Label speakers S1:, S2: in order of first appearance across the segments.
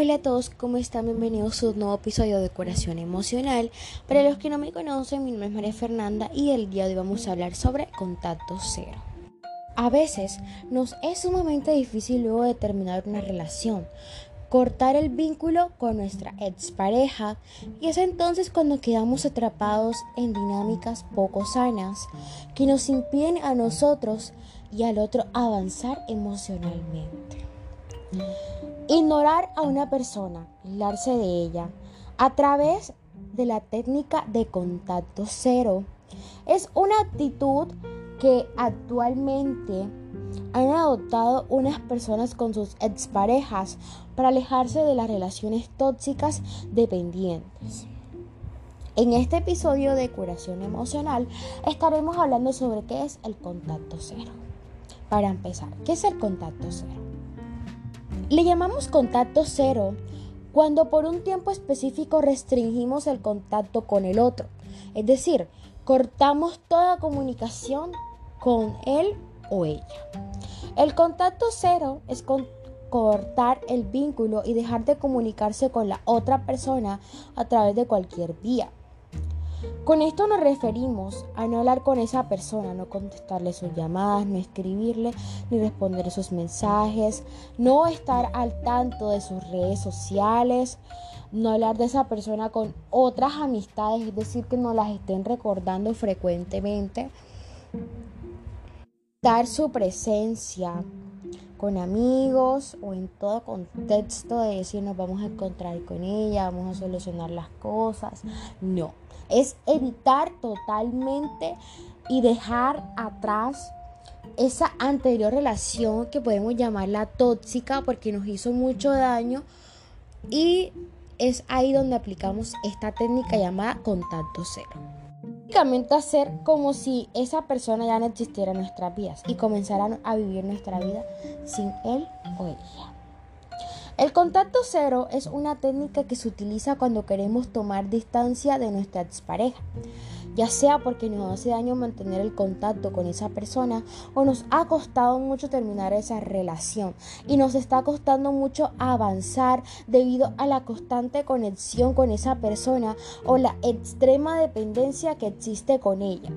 S1: Hola a todos, ¿cómo están? Bienvenidos a un nuevo episodio de Curación Emocional. Para los que no me conocen, mi nombre es María Fernanda y el día de hoy vamos a hablar sobre contacto cero. A veces nos es sumamente difícil luego de terminar una relación, cortar el vínculo con nuestra expareja y es entonces cuando quedamos atrapados en dinámicas poco sanas que nos impiden a nosotros y al otro avanzar emocionalmente. Ignorar a una persona, aislarse de ella, a través de la técnica de contacto cero, es una actitud que actualmente han adoptado unas personas con sus exparejas para alejarse de las relaciones tóxicas dependientes. En este episodio de curación emocional estaremos hablando sobre qué es el contacto cero. Para empezar, ¿qué es el contacto cero? Le llamamos contacto cero cuando por un tiempo específico restringimos el contacto con el otro. Es decir, cortamos toda comunicación con él o ella. El contacto cero es cortar el vínculo y dejar de comunicarse con la otra persona a través de cualquier vía. Con esto nos referimos a no hablar con esa persona, no contestarle sus llamadas, no escribirle ni responder sus mensajes, no estar al tanto de sus redes sociales, no hablar de esa persona con otras amistades, es decir, que no las estén recordando frecuentemente. Dar su presencia con amigos o en todo contexto de decir nos vamos a encontrar con ella, vamos a solucionar las cosas. No, es evitar totalmente y dejar atrás esa anterior relación que podemos llamarla tóxica porque nos hizo mucho daño y es ahí donde aplicamos esta técnica llamada contacto cero. Básicamente hacer como si esa persona ya no existiera en nuestras vidas y comenzaran a vivir nuestra vida sin él o ella. El contacto cero es una técnica que se utiliza cuando queremos tomar distancia de nuestra expareja, ya sea porque nos hace daño mantener el contacto con esa persona o nos ha costado mucho terminar esa relación y nos está costando mucho avanzar debido a la constante conexión con esa persona o la extrema dependencia que existe con ella.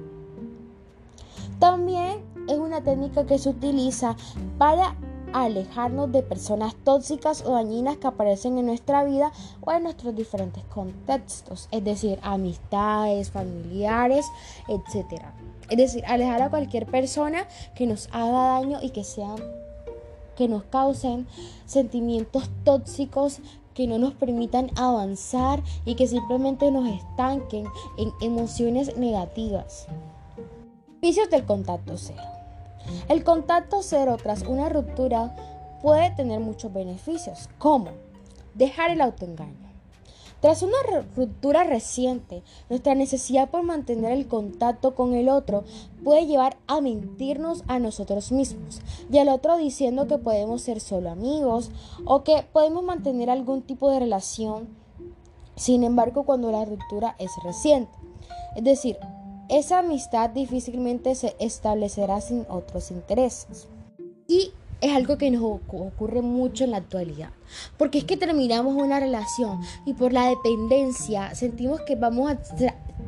S1: También es una técnica que se utiliza para alejarnos de personas tóxicas o dañinas que aparecen en nuestra vida o en nuestros diferentes contextos, es decir, amistades, familiares, etc. Es decir, alejar a cualquier persona que nos haga daño y que sean que nos causen sentimientos tóxicos que no nos permitan avanzar y que simplemente nos estanquen en emociones negativas. Vicios del contacto cero. El contacto cero tras una ruptura puede tener muchos beneficios, como dejar el autoengaño. Tras una ruptura reciente, nuestra necesidad por mantener el contacto con el otro puede llevar a mentirnos a nosotros mismos y al otro diciendo que podemos ser solo amigos o que podemos mantener algún tipo de relación, sin embargo cuando la ruptura es reciente. Es decir, esa amistad difícilmente se establecerá sin otros intereses. Y es algo que nos ocurre mucho en la actualidad. Porque es que terminamos una relación y por la dependencia sentimos que vamos a...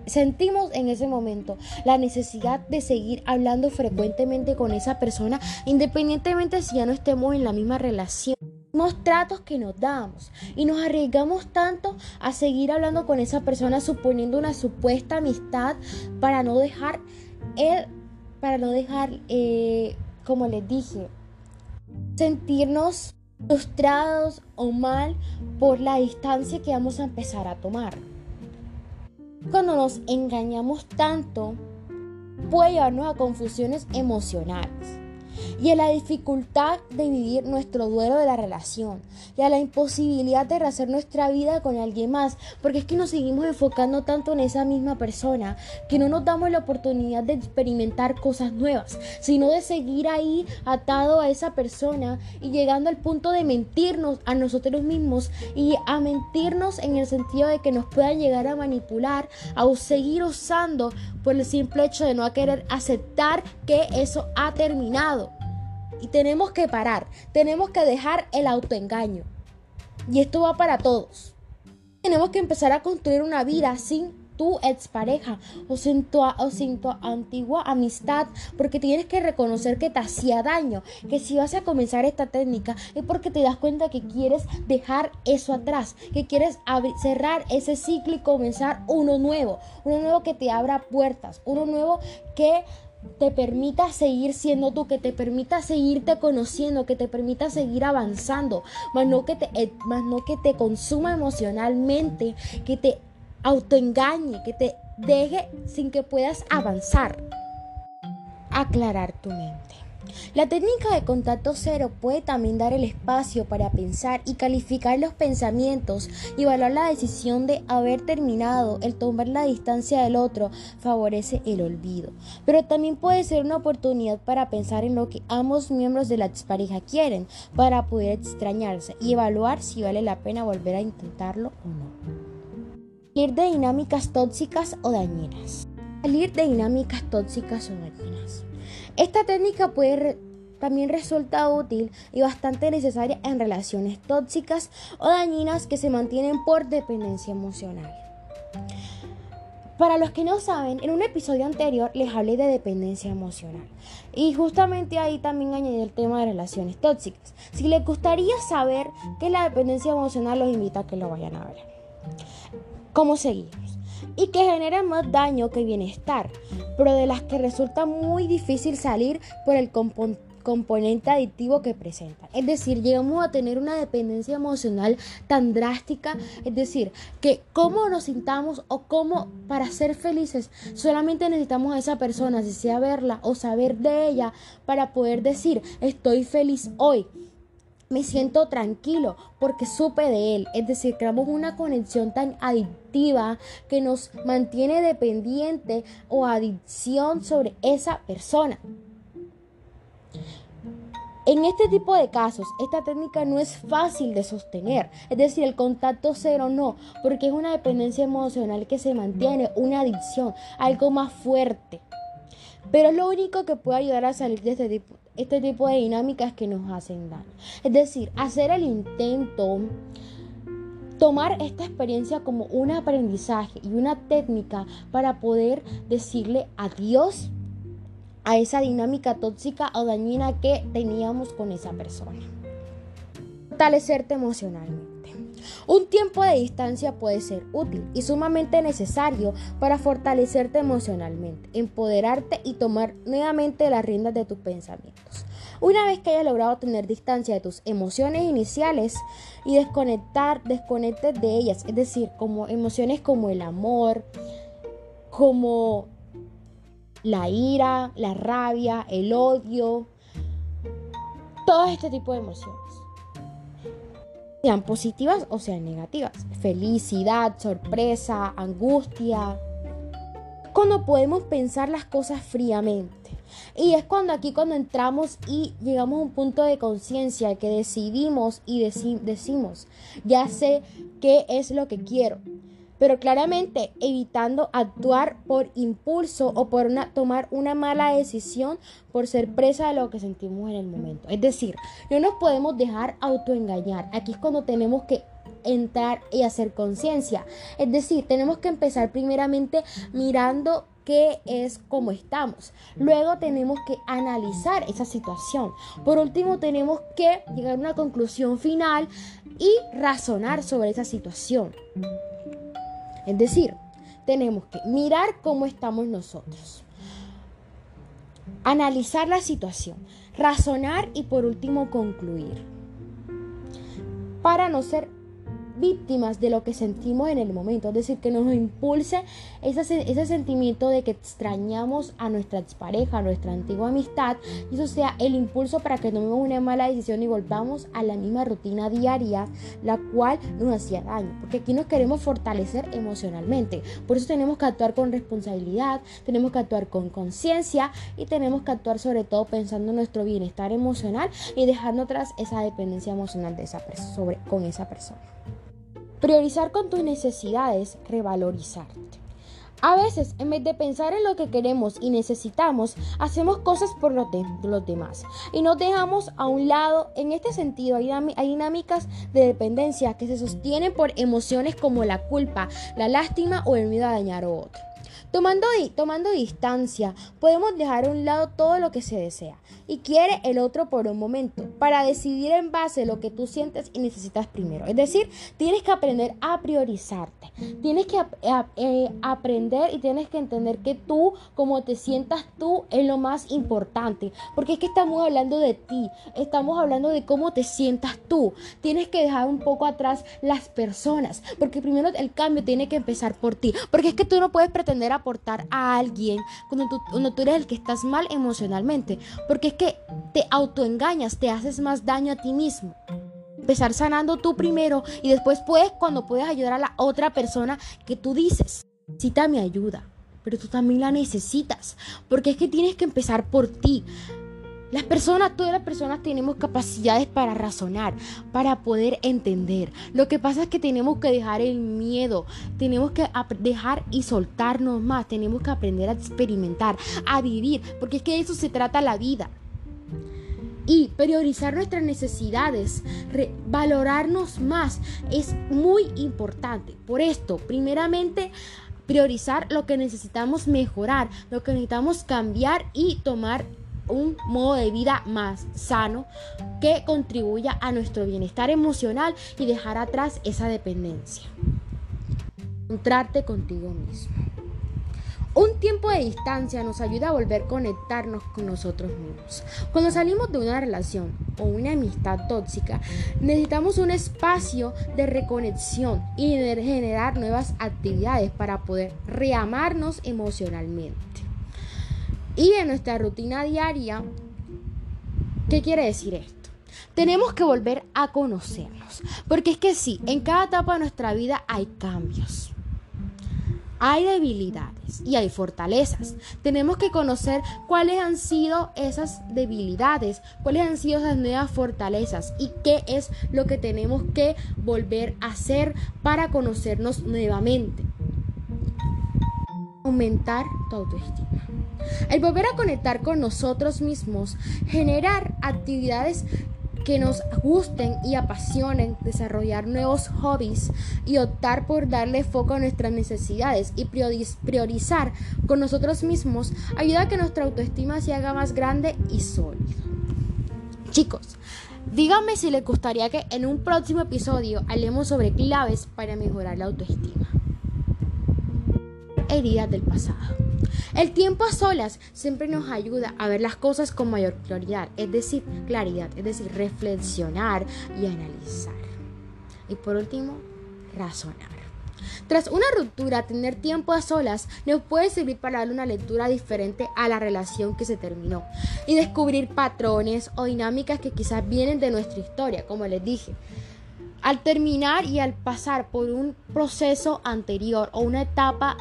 S1: Sentimos en ese momento la necesidad de seguir hablando frecuentemente con esa persona, independientemente si ya no estemos en la misma relación tratos que nos damos y nos arriesgamos tanto a seguir hablando con esa persona suponiendo una supuesta amistad para no dejar él para no dejar eh, como les dije sentirnos frustrados o mal por la distancia que vamos a empezar a tomar. Cuando nos engañamos tanto puede llevarnos a confusiones emocionales y a la dificultad de vivir nuestro duelo de la relación y a la imposibilidad de rehacer nuestra vida con alguien más, porque es que nos seguimos enfocando tanto en esa misma persona que no nos damos la oportunidad de experimentar cosas nuevas, sino de seguir ahí atado a esa persona y llegando al punto de mentirnos a nosotros mismos y a mentirnos en el sentido de que nos puedan llegar a manipular, a seguir usando por el simple hecho de no querer aceptar que eso ha terminado. Y tenemos que parar, tenemos que dejar el autoengaño. Y esto va para todos. Tenemos que empezar a construir una vida sin tu expareja o sin tu, o sin tu antigua amistad, porque tienes que reconocer que te hacía daño, que si vas a comenzar esta técnica es porque te das cuenta que quieres dejar eso atrás, que quieres cerrar ese ciclo y comenzar uno nuevo, uno nuevo que te abra puertas, uno nuevo que te permita seguir siendo tú, que te permita seguirte conociendo, que te permita seguir avanzando, más no que te, eh, más no que te consuma emocionalmente, que te autoengañe, que te deje sin que puedas avanzar. Aclarar tu mente. La técnica de contacto cero puede también dar el espacio para pensar y calificar los pensamientos y evaluar la decisión de haber terminado. El tomar la distancia del otro favorece el olvido. Pero también puede ser una oportunidad para pensar en lo que ambos miembros de la pareja quieren para poder extrañarse y evaluar si vale la pena volver a intentarlo o no. Salir de dinámicas tóxicas o. Salir de dinámicas tóxicas o dañinas. Esta técnica puede también resulta útil y bastante necesaria en relaciones tóxicas o dañinas que se mantienen por dependencia emocional. Para los que no saben, en un episodio anterior les hablé de dependencia emocional y justamente ahí también añadí el tema de relaciones tóxicas. Si les gustaría saber qué es la dependencia emocional, los invito a que lo vayan a ver cómo seguimos y que generan más daño que bienestar, pero de las que resulta muy difícil salir por el componente adictivo que presentan. Es decir, llegamos a tener una dependencia emocional tan drástica, es decir, que cómo nos sintamos o cómo para ser felices solamente necesitamos a esa persona, si sea verla o saber de ella, para poder decir estoy feliz hoy me siento tranquilo porque supe de él. Es decir, creamos una conexión tan adictiva que nos mantiene dependiente o adicción sobre esa persona. En este tipo de casos, esta técnica no es fácil de sostener, es decir, el contacto cero no, porque es una dependencia emocional que se mantiene, una adicción, algo más fuerte. Pero es lo único que puede ayudar a salir de este tipo, este tipo de dinámicas que nos hacen daño. Es decir, hacer el intento, tomar esta experiencia como un aprendizaje y una técnica para poder decirle adiós a esa dinámica tóxica o dañina que teníamos con esa persona. Fortalecerte emocionalmente. Un tiempo de distancia puede ser útil y sumamente necesario para fortalecerte emocionalmente, empoderarte y tomar nuevamente las riendas de tus pensamientos. Una vez que hayas logrado tener distancia de tus emociones iniciales y desconectar, desconectes de ellas, es decir, como emociones como el amor, como la ira, la rabia, el odio, todo este tipo de emociones sean positivas o sean negativas. Felicidad, sorpresa, angustia. Cuando podemos pensar las cosas fríamente. Y es cuando aquí cuando entramos y llegamos a un punto de conciencia que decidimos y decimos, ya sé qué es lo que quiero pero claramente evitando actuar por impulso o por tomar una mala decisión por ser presa de lo que sentimos en el momento. Es decir, no nos podemos dejar autoengañar. Aquí es cuando tenemos que entrar y hacer conciencia. Es decir, tenemos que empezar primeramente mirando qué es cómo estamos. Luego tenemos que analizar esa situación. Por último, tenemos que llegar a una conclusión final y razonar sobre esa situación. Es decir, tenemos que mirar cómo estamos nosotros, analizar la situación, razonar y por último concluir. Para no ser víctimas de lo que sentimos en el momento, es decir, que nos impulse ese, ese sentimiento de que extrañamos a nuestra expareja, a nuestra antigua amistad, y eso sea el impulso para que tomemos una mala decisión y volvamos a la misma rutina diaria, la cual nos hacía daño, porque aquí nos queremos fortalecer emocionalmente, por eso tenemos que actuar con responsabilidad, tenemos que actuar con conciencia y tenemos que actuar sobre todo pensando en nuestro bienestar emocional y dejando atrás esa dependencia emocional de esa sobre, con esa persona. Priorizar con tus necesidades, revalorizarte. A veces, en vez de pensar en lo que queremos y necesitamos, hacemos cosas por los, demás y nos dejamos a un lado. En este sentido, hay, hay dinámicas de dependencia que se sostienen por emociones como la culpa, la lástima o el miedo a dañar a otro. Tomando, tomando distancia, podemos dejar a un lado todo lo que se desea y quiere el otro por un momento para decidir en base a lo que tú sientes y necesitas primero. Es decir, tienes que aprender a priorizarte. Tienes que eh, aprender y tienes que entender que tú, como te sientas tú, es lo más importante. Porque es que estamos hablando de ti, estamos hablando de cómo te sientas tú. Tienes que dejar un poco atrás las personas, porque primero el cambio tiene que empezar por ti. Porque es que tú no puedes pretender a aportar a alguien cuando tú, cuando tú eres el que estás mal emocionalmente. Porque es que te autoengañas, te haces más daño a ti mismo. Empezar sanando tú primero y después puedes cuando puedes ayudar a la otra persona que tú dices, necesita mi ayuda, pero tú también la necesitas, porque es que tienes que empezar por ti. Las personas, todas las personas tenemos capacidades para razonar, para poder entender. Lo que pasa es que tenemos que dejar el miedo, tenemos que dejar y soltarnos más, tenemos que aprender a experimentar, a vivir, porque es que de eso se trata la vida y priorizar nuestras necesidades, valorarnos más es muy importante. Por esto, primeramente, priorizar lo que necesitamos mejorar, lo que necesitamos cambiar y tomar un modo de vida más sano que contribuya a nuestro bienestar emocional y dejar atrás esa dependencia. Encontrarte contigo mismo. Un tiempo de distancia nos ayuda a volver a conectarnos con nosotros mismos. Cuando salimos de una relación o una amistad tóxica, necesitamos un espacio de reconexión y de generar nuevas actividades para poder reamarnos emocionalmente. Y en nuestra rutina diaria, ¿qué quiere decir esto? Tenemos que volver a conocernos, porque es que sí, en cada etapa de nuestra vida hay cambios. Hay debilidades y hay fortalezas. Tenemos que conocer cuáles han sido esas debilidades, cuáles han sido esas nuevas fortalezas y qué es lo que tenemos que volver a hacer para conocernos nuevamente. Aumentar tu autoestima. El volver a conectar con nosotros mismos, generar actividades que nos gusten y apasionen, desarrollar nuevos hobbies y optar por darle foco a nuestras necesidades y priorizar con nosotros mismos ayuda a que nuestra autoestima se haga más grande y sólida. Chicos, díganme si les gustaría que en un próximo episodio hablemos sobre claves para mejorar la autoestima. Heridas del pasado. El tiempo a solas siempre nos ayuda a ver las cosas con mayor claridad, es decir, claridad, es decir, reflexionar y analizar. Y por último, razonar. Tras una ruptura, tener tiempo a solas nos puede servir para darle una lectura diferente a la relación que se terminó y descubrir patrones o dinámicas que quizás vienen de nuestra historia, como les dije. Al terminar y al pasar por un proceso anterior o una etapa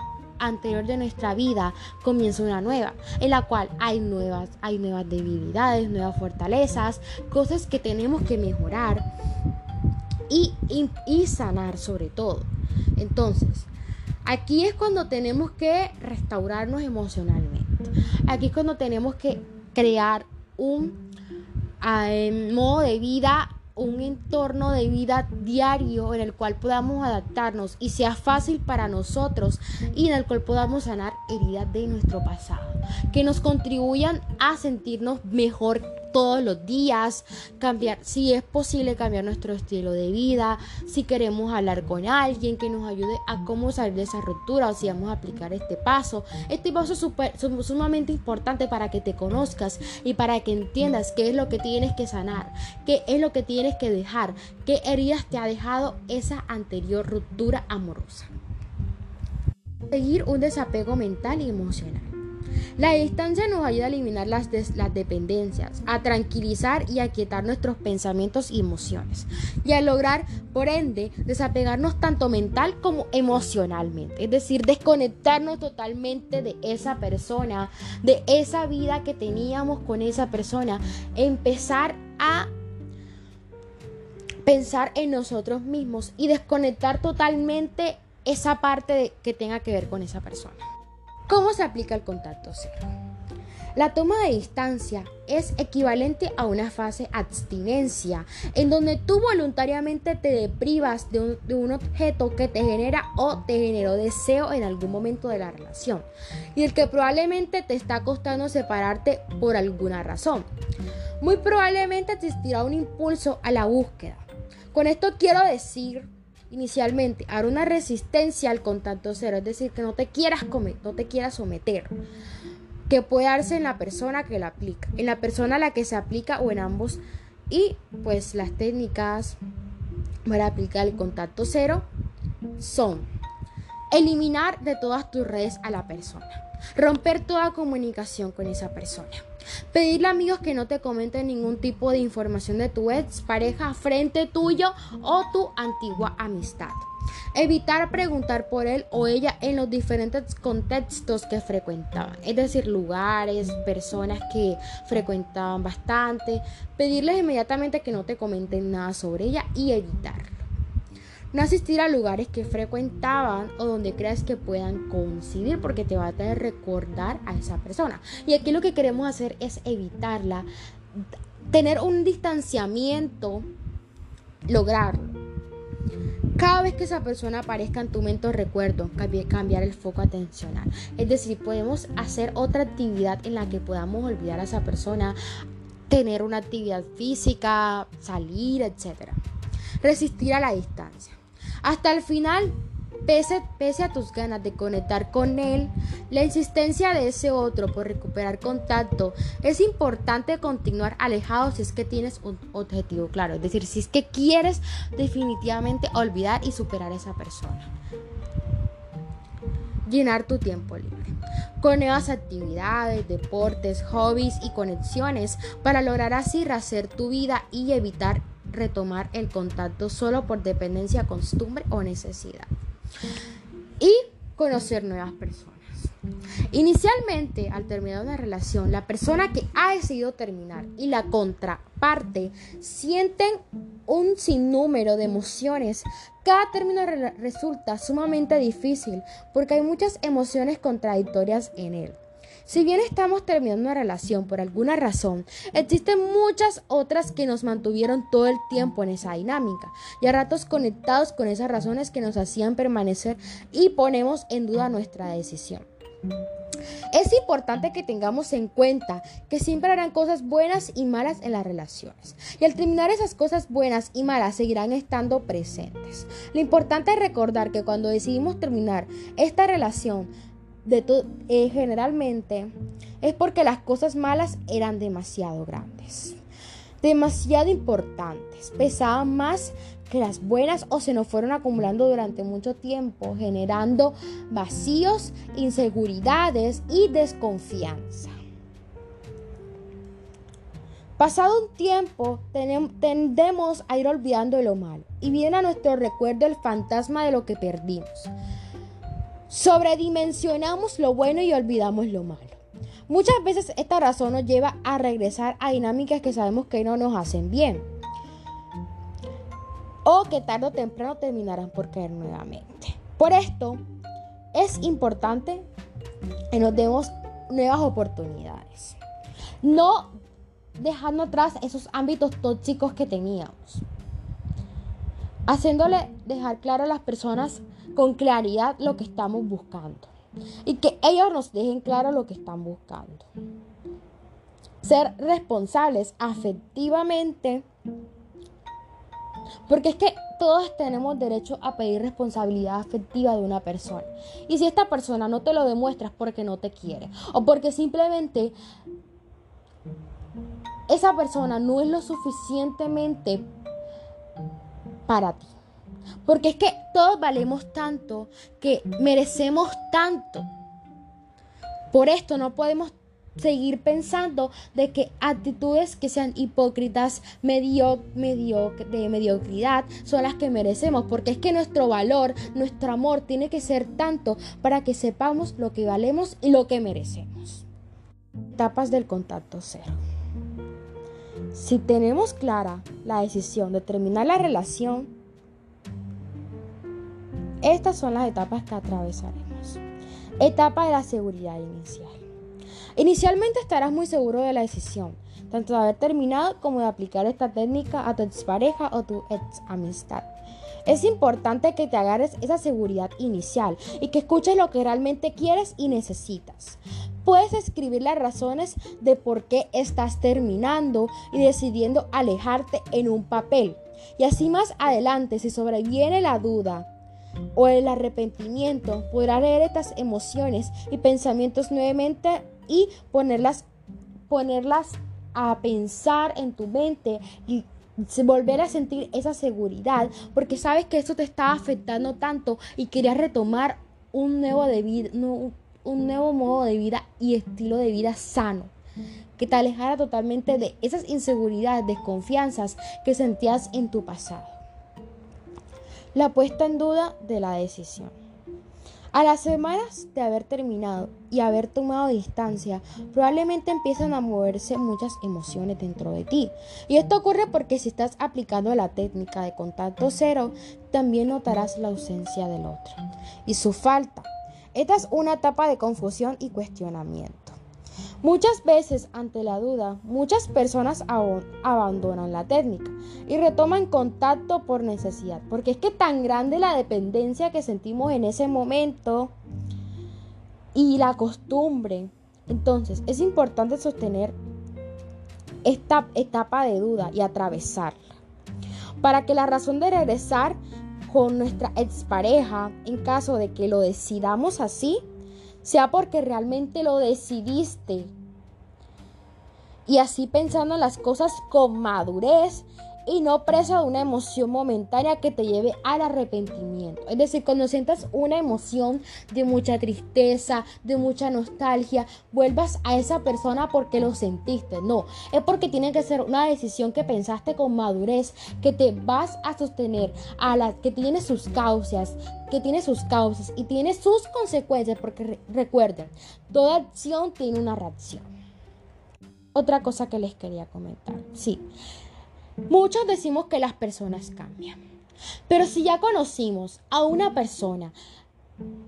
S1: anterior de nuestra vida comienza una nueva, en la cual hay nuevas, hay nuevas debilidades, nuevas fortalezas, cosas que tenemos que mejorar y, y, sanar sobre todo. Entonces, aquí es cuando tenemos que restaurarnos emocionalmente. Aquí es cuando tenemos que crear un eh, modo de vida un entorno de vida diario en el cual podamos adaptarnos y sea fácil para nosotros y en el cual podamos sanar heridas de nuestro pasado, que nos contribuyan a sentirnos mejor todos los días, cambiar, si es posible cambiar nuestro estilo de vida, si queremos hablar con alguien que nos ayude a cómo salir de esa ruptura o si vamos a aplicar este paso. Este paso es sumamente importante para que te conozcas y para que entiendas qué es lo que tienes que sanar, qué es lo que tienes que dejar, qué heridas te ha dejado esa anterior ruptura amorosa. Seguir un desapego mental y emocional. La distancia nos ayuda a eliminar las, las dependencias, a tranquilizar y a quietar nuestros pensamientos y emociones, y a lograr, por ende, desapegarnos tanto mental como emocionalmente, es decir, desconectarnos totalmente de esa persona, de esa vida que teníamos con esa persona, empezar a pensar en nosotros mismos y desconectar totalmente esa parte que tenga que ver con esa persona. ¿Cómo se aplica el contacto cero? La toma de distancia es equivalente a una fase abstinencia, en donde tú voluntariamente te deprivas de un, objeto que te genera o te generó deseo en algún momento de la relación, y el que probablemente te está costando separarte por alguna razón. Muy probablemente existirá un impulso a la búsqueda. Con esto quiero decir inicialmente hará una resistencia al contacto cero, es decir, que no te quieras comer, no te quieras someter que puede darse en la persona que la aplica, en la persona a la que se aplica o en ambos. Y pues las técnicas para aplicar el contacto cero son eliminar de todas tus redes a la persona, romper toda comunicación con esa persona, pedirle a amigos que no te comenten ningún tipo de información de tu ex pareja frente tuyo o tu antigua amistad. Evitar preguntar por él o ella en los diferentes contextos que frecuentaban, es decir, lugares, personas que frecuentaban bastante. Pedirles inmediatamente que no te comenten nada sobre ella y evitarlo. No asistir a lugares que frecuentaban o donde creas que puedan coincidir porque te va a tener recordar a esa persona. Y aquí lo que queremos hacer es evitarla, tener un distanciamiento, lograrlo cada vez que esa persona aparezca en tu mente recuerdo, cambiar el foco atencional. Es decir, podemos hacer otra actividad en la que podamos olvidar a esa persona, tener una actividad física, salir, etc. Resistir a la distancia. Hasta el final Pese, a tus ganas de conectar con él, la insistencia de ese otro por recuperar contacto, es importante continuar alejado si es que tienes un objetivo claro. Es decir, si es que quieres definitivamente olvidar y superar a esa persona. Llenar tu tiempo libre con nuevas actividades, deportes, hobbies y conexiones para lograr así rehacer tu vida y evitar retomar el contacto solo por dependencia, costumbre o necesidad y conocer nuevas personas. Inicialmente, al terminar una relación, la persona que ha decidido terminar y la contraparte sienten un sinnúmero de emociones. Cada término resulta sumamente difícil porque hay muchas emociones contradictorias en él. Si bien estamos terminando una relación por alguna razón, existen muchas otras que nos mantuvieron todo el tiempo en esa dinámica y a ratos conectados con esas razones que nos hacían permanecer y ponemos en duda nuestra decisión. Es importante que tengamos en cuenta que siempre habrán cosas buenas y malas en las relaciones. Y al terminar esas cosas buenas y malas seguirán estando presentes. Lo importante es recordar que cuando decidimos terminar esta relación, de eh, generalmente es porque las cosas malas eran demasiado grandes, demasiado importantes, pesaban más que las buenas o se nos fueron acumulando durante mucho tiempo, generando vacíos, inseguridades y desconfianza. Pasado un tiempo, tendemos a ir olvidando lo malo y viene a nuestro recuerdo el fantasma de lo que perdimos. Sobredimensionamos lo bueno y olvidamos lo malo. Muchas veces esta razón nos lleva a regresar a dinámicas que sabemos que no nos hacen bien. O que tarde o temprano terminarán por caer nuevamente. Por esto es importante que nos demos nuevas oportunidades. No dejando atrás esos ámbitos tóxicos que teníamos. Haciéndole dejar claro a las personas con claridad lo que estamos buscando y que ellos nos dejen claro lo que están buscando. Ser responsables afectivamente, porque es que todos tenemos derecho a pedir responsabilidad afectiva de una persona. Y si esta persona no te lo demuestra es porque no te quiere o porque simplemente esa persona no es lo suficientemente para ti. Porque es que todos valemos tanto, que merecemos tanto. Por esto no podemos seguir pensando de que actitudes que sean hipócritas, de mediocridad, son las que merecemos, porque es que nuestro valor, nuestro amor tiene que ser tanto para que sepamos lo que valemos y lo que merecemos. Etapas del contacto cero. Si tenemos clara la decisión de terminar la relación, Estas son las etapas que atravesaremos. Etapa de la seguridad inicial. Inicialmente estarás muy seguro de la decisión, tanto de haber terminado como de aplicar esta técnica a tu expareja o tu ex amistad. Es importante que te agarres esa seguridad inicial y que escuches lo que realmente quieres y necesitas. Puedes escribir las razones de por qué estás terminando y decidiendo alejarte en un papel. Y así más adelante, si sobreviene la duda o el arrepentimiento, podrás leer estas emociones y pensamientos nuevamente y ponerlas, ponerlas a pensar en tu mente y volver a sentir esa seguridad porque sabes que esto te está afectando tanto y querías retomar un nuevo, de un nuevo modo de vida y estilo de vida sano que te alejara totalmente de esas inseguridades, desconfianzas que sentías en tu pasado. La puesta en duda de la decisión. A las semanas de haber terminado y haber tomado distancia, probablemente empiezan a moverse muchas emociones dentro de ti. Y esto ocurre porque si estás aplicando la técnica de contacto cero, también notarás la ausencia del otro y su falta. Esta es una etapa de confusión y cuestionamiento. Muchas veces ante la duda, muchas personas abandonan la técnica y retoman contacto por necesidad, porque es que tan grande la dependencia que sentimos en ese momento y la costumbre. Entonces, es importante sostener esta etapa de duda y atravesarla para que la razón de regresar con nuestra expareja, en caso de que lo decidamos así, sea porque realmente lo decidiste. Y así pensando en las cosas con madurez y no presa de una emoción momentánea que te lleve al arrepentimiento. Es decir, cuando sientas una emoción de mucha tristeza, de mucha nostalgia, vuelvas a esa persona porque lo sentiste. No, es porque tiene que ser una decisión que pensaste con madurez, que te vas a sostener, a la que tiene sus causas, que tiene sus causas y tiene sus consecuencias, porque recuerden, toda acción tiene una reacción. Otra cosa que les quería comentar, sí. Muchos decimos que las personas cambian. Pero si ya conocimos a una persona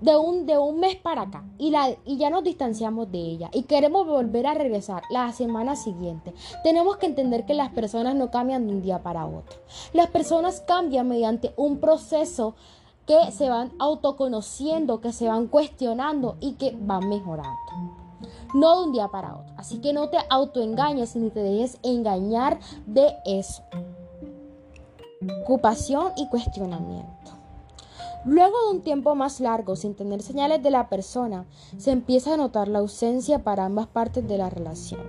S1: de un, de un mes para acá y, la, y ya nos distanciamos de ella y queremos volver a regresar la semana siguiente, tenemos que entender que las personas no cambian de un día para otro. Las personas cambian mediante un proceso que se van autoconociendo, que se van cuestionando y que van mejorando no de un día para otro. Así que no te autoengañes ni te dejes engañar de eso. Ocupación y cuestionamiento. Luego de un tiempo más largo sin tener señales de la persona, se empieza a notar la ausencia para ambas partes de la relación.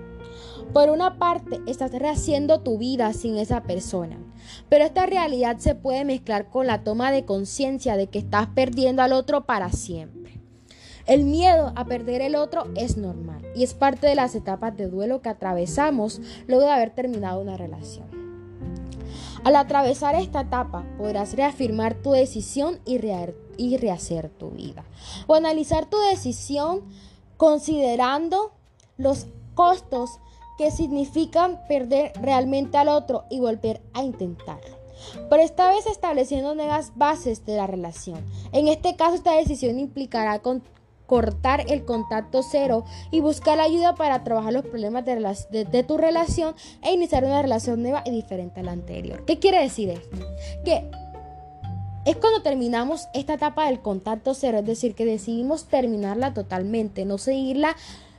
S1: Por una parte, estás rehaciendo tu vida sin esa persona, pero esta realidad se puede mezclar con la toma de conciencia de que estás perdiendo al otro para siempre. El miedo a perder el otro es normal y es parte de las etapas de duelo que atravesamos luego de haber terminado una relación. Al atravesar esta etapa podrás reafirmar tu decisión y, rehacer tu vida. O analizar tu decisión considerando los costos que significan perder realmente al otro y volver a intentarlo. Pero esta vez estableciendo nuevas bases de la relación. En este caso esta decisión implicará con cortar el contacto cero y buscar ayuda para trabajar los problemas de, tu relación e iniciar una relación nueva y diferente a la anterior. ¿Qué quiere decir esto? Que es cuando terminamos esta etapa del contacto cero, es decir, que decidimos terminarla totalmente, no seguirla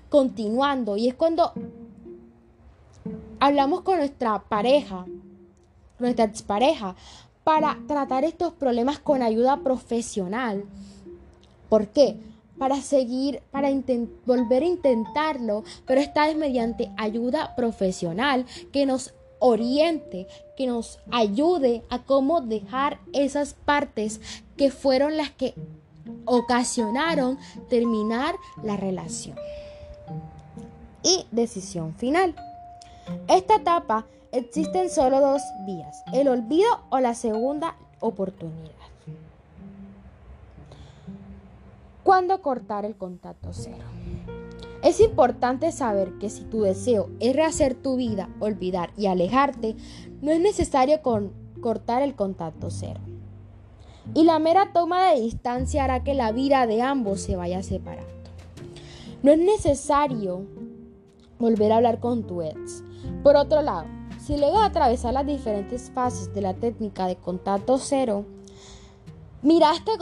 S1: continuando. Y es cuando hablamos con nuestra pareja, nuestra expareja, para tratar estos problemas con ayuda profesional. ¿Por qué? Para seguir, para volver a intentarlo, pero esta vez mediante ayuda profesional que nos oriente, que nos ayude a cómo dejar esas partes que fueron las que ocasionaron terminar la relación. Y decisión final. Esta etapa existen solo dos vías, el olvido o la segunda oportunidad. ¿Cuándo cortar el contacto cero? Es importante saber que si tu deseo es rehacer tu vida, olvidar y alejarte, no es necesario cortar el contacto cero. Y la mera toma de distancia hará que la vida de ambos se vaya separando. No es necesario volver a hablar con tu ex. Por otro lado, si de atravesar las diferentes fases de la técnica de contacto cero, miraste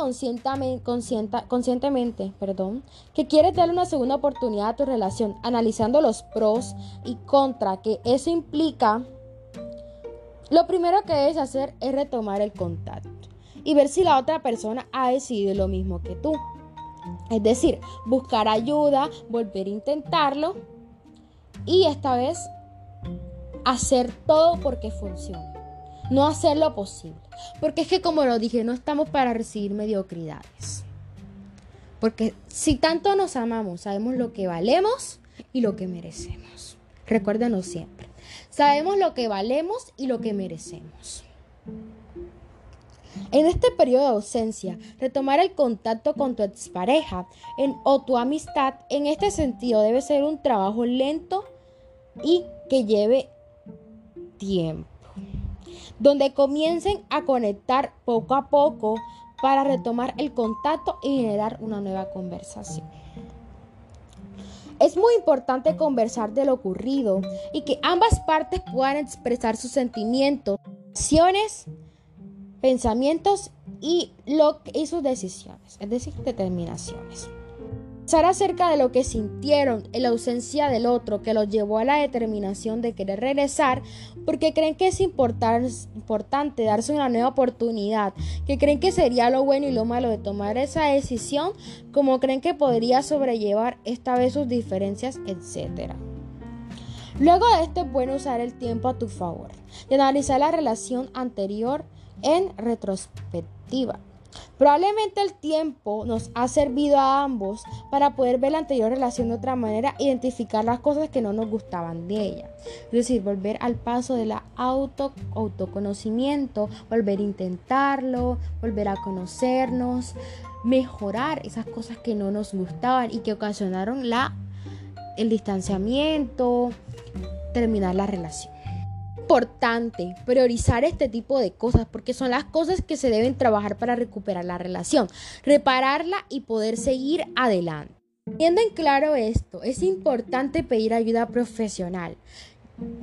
S1: conscientemente que quieres darle una segunda oportunidad a tu relación, analizando los pros y contra que eso implica, lo primero que debes hacer es retomar el contacto y ver si la otra persona ha decidido lo mismo que tú. Es decir, buscar ayuda, volver a intentarlo y esta vez hacer todo porque funcione. No hacer lo posible. Porque es que como lo dije, no estamos para recibir mediocridades. Porque si tanto nos amamos, sabemos lo que valemos y lo que merecemos. Recuérdenos siempre. Sabemos lo que valemos y lo que merecemos. En este periodo de ausencia, retomar el contacto con tu expareja o tu amistad en este sentido debe ser un trabajo lento y que lleve tiempo, donde comiencen a conectar poco a poco para retomar el contacto y generar una nueva conversación. Es muy importante conversar de lo ocurrido y que ambas partes puedan expresar sus sentimientos, acciones, pensamientos y, lo, y sus decisiones, es decir, determinaciones. Pensar acerca de lo que sintieron en la ausencia del otro que los llevó a la determinación de querer regresar porque creen que es importante darse una nueva oportunidad, que creen que sería lo bueno y lo malo de tomar esa decisión, como creen que podría sobrellevar esta vez sus diferencias, etc. Luego de esto es bueno usar el tiempo a tu favor y analizar la relación anterior en retrospectiva. Probablemente el tiempo nos ha servido a ambos para poder ver la anterior relación de otra manera, identificar las cosas que no nos gustaban de ella. Es decir, volver al paso de la auto, autoconocimiento, volver a intentarlo, volver a conocernos, mejorar esas cosas que no nos gustaban y que ocasionaron la, el distanciamiento, terminar la relación importante priorizar este tipo de cosas porque son las cosas que se deben trabajar para recuperar la relación, repararla y poder seguir adelante. Teniendo en claro esto, es importante pedir ayuda profesional,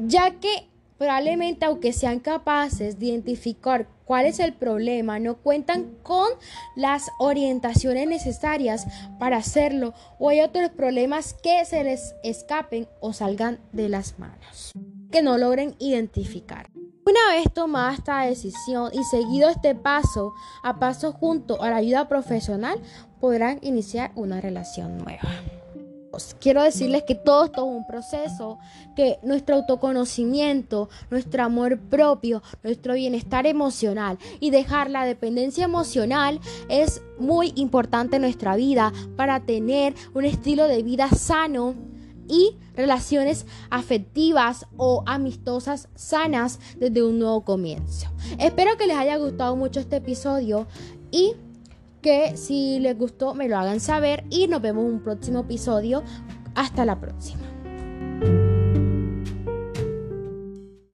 S1: ya que probablemente aunque sean capaces de identificar cuál es el problema, no cuentan con las orientaciones necesarias para hacerlo o hay otros problemas que se les escapen o salgan de las manos que no logren identificar. Una vez tomada esta decisión y seguido este paso a paso junto a la ayuda profesional, podrán iniciar una relación nueva. Quiero decirles que todo esto es un proceso, que nuestro autoconocimiento, nuestro amor propio, nuestro bienestar emocional y dejar la dependencia emocional es muy importante en nuestra vida para tener un estilo de vida sano y relaciones afectivas o amistosas sanas desde un nuevo comienzo. Espero que les haya gustado mucho este episodio y que si les gustó me lo hagan saber y nos vemos en un próximo episodio. Hasta la próxima.